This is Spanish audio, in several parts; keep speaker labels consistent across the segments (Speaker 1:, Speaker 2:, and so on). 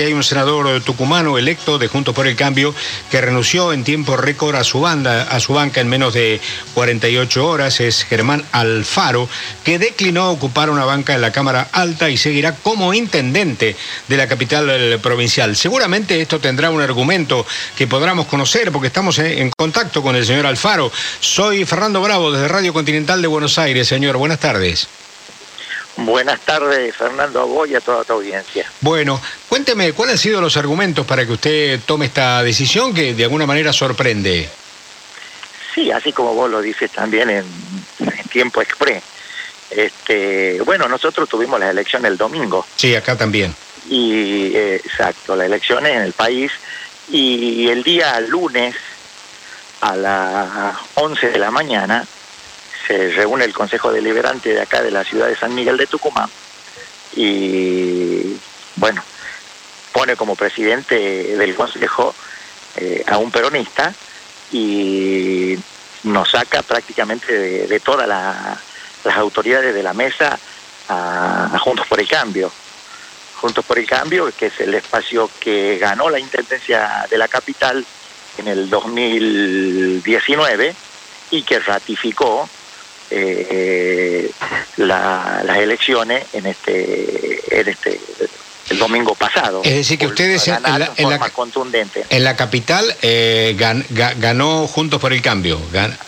Speaker 1: Hay un senador tucumano electo de Juntos por el Cambio que renunció en tiempo récord a su banda, a su banca en menos de 48 horas. Es Germán Alfaro, que declinó ocupar una banca en la Cámara Alta y seguirá como intendente de la capital provincial. Seguramente esto tendrá un argumento que podamos conocer porque estamos en contacto con el señor Alfaro. Soy Fernando Bravo desde Radio Continental de Buenos Aires, señor. Buenas tardes.
Speaker 2: Buenas tardes, Fernando, a y a toda tu audiencia.
Speaker 1: Bueno, cuénteme, ¿cuáles han sido los argumentos para que usted tome esta decisión que de alguna manera sorprende?
Speaker 2: Sí, así como vos lo dices también en, tiempo express. Este, bueno, nosotros tuvimos las elecciones el domingo.
Speaker 1: Sí, acá también.
Speaker 2: Y eh, exacto, las elecciones en el país y el día lunes a las 11 de la mañana se reúne el Consejo Deliberante de acá de la ciudad de San Miguel de Tucumán y bueno, pone como presidente del Consejo eh, a un peronista y nos saca prácticamente de, todas las autoridades de la mesa a, Juntos por el Cambio. Juntos por el Cambio, que es el espacio que ganó la Intendencia de la capital en el 2019 y que ratificó eh, las elecciones en este, en este el domingo pasado.
Speaker 1: Es decir, que ustedes en la, en, la,
Speaker 2: contundente.
Speaker 1: en la capital eh, ganó Juntos por el Cambio.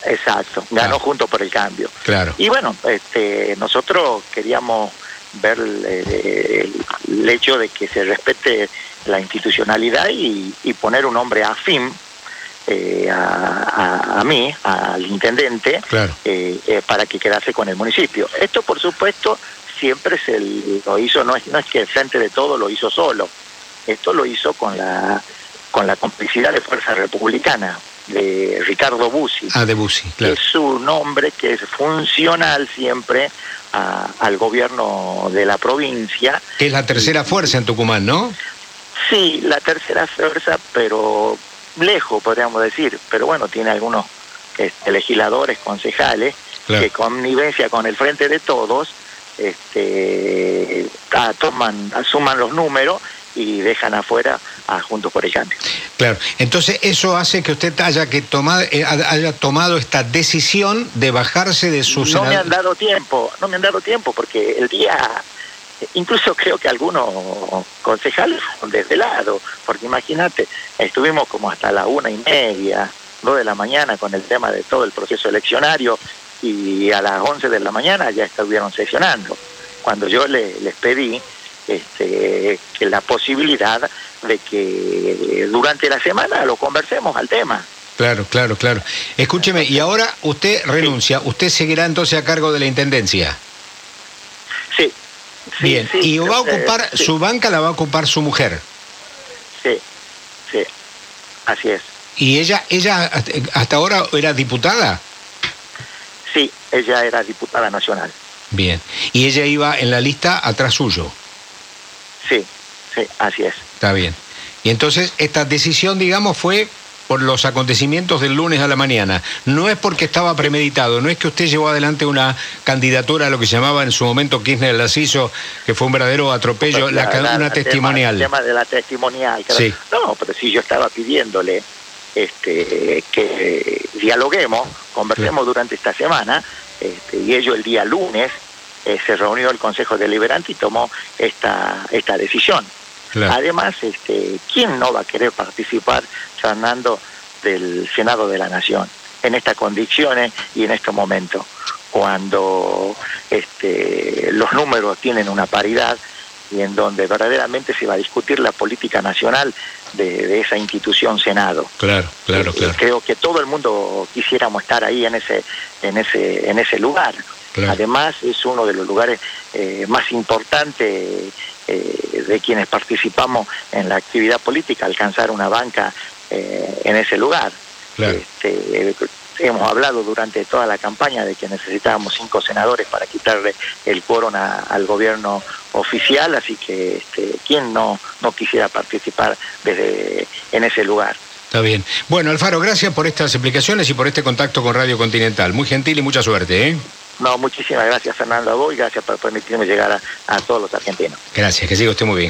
Speaker 2: Exacto, ganó Juntos por el Cambio.
Speaker 1: Claro.
Speaker 2: Y bueno, este, nosotros queríamos ver el, hecho de que se respete la institucionalidad y, y poner un hombre afín eh, a, mí, al intendente, eh, eh, para que quedase con el municipio. Esto, por supuesto, siempre se lo hizo, no es, no es que frente de todo lo hizo solo, esto lo hizo con la, con la complicidad de Fuerza Republicana de Ricardo Bussi.
Speaker 1: Ah, de Bussi, claro.
Speaker 2: Es un hombre que es funcional siempre al gobierno de la provincia.
Speaker 1: Que es la tercera fuerza en Tucumán, ¿no?
Speaker 2: Sí, la tercera fuerza, pero lejos, podríamos decir, pero bueno, tiene algunos este, legisladores, concejales, que connivencia con el frente de todos, este, toman, asuman los números y dejan afuera a Juntos por el Cambio.
Speaker 1: Claro, entonces eso hace que usted haya que tomar, eh, haya tomado esta decisión de bajarse de sus...
Speaker 2: No me han dado tiempo, no me han dado tiempo porque el día incluso creo que algunos concejales fueron lado, porque imagínate, estuvimos como hasta la una y media, dos de la mañana con el tema de todo el proceso eleccionario y a las once de la mañana ya estuvieron sesionando. Cuando yo les pedí este, que la posibilidad de que durante la semana lo conversemos al tema.
Speaker 1: Claro, claro, claro. Escúcheme, y ahora usted renuncia, ¿usted seguirá entonces a cargo de la Intendencia?
Speaker 2: Sí,
Speaker 1: Bien, y va a ocupar, su banca la va a ocupar su mujer.
Speaker 2: Sí, sí, así es.
Speaker 1: ¿Y ella, ella hasta ahora era diputada?
Speaker 2: Ella era diputada nacional.
Speaker 1: Bien, ¿y ella iba en la lista atrás suyo?
Speaker 2: Sí, sí, así es.
Speaker 1: Está bien. Y entonces esta decisión, digamos, fue por los acontecimientos del lunes a la mañana. No es porque estaba premeditado, no es que usted llevó adelante una candidatura a lo que se llamaba en su momento Kirchner Laciso, que fue un verdadero atropello, la, una testimonial.
Speaker 2: el tema de la testimonial.
Speaker 1: Sí.
Speaker 2: No, pero si yo estaba pidiéndole este, que dialoguemos, conversemos durante esta semana, este, y ello el día lunes eh, se reunió el Consejo Deliberante y tomó esta, esta decisión. Además, este, ¿quién no va a querer participar, Fernando, del Senado de la Nación en estas condiciones y en este momento? Cuando este, los números tienen una paridad y en donde verdaderamente se va a discutir la política nacional de, esa institución Senado.
Speaker 1: Claro, claro, claro.
Speaker 2: Creo que todo el mundo quisiéramos estar ahí en ese, en ese, en ese lugar. Además es uno de los lugares eh, más importantes eh, de quienes participamos en la actividad política, alcanzar una banca eh, en ese lugar. Este, hemos hablado durante toda la campaña de que necesitábamos cinco senadores para quitarle el quórum al gobierno oficial, así que este, ¿quién no, no quisiera participar desde en ese lugar?
Speaker 1: Está bien. Bueno, Alfaro, gracias por estas explicaciones y por este contacto con Radio Continental. Muy gentil y mucha suerte. ¿eh?
Speaker 2: No, muchísimas gracias Fernando a vos y gracias por permitirme llegar a, a todos los argentinos.
Speaker 1: Gracias, que siga usted muy bien.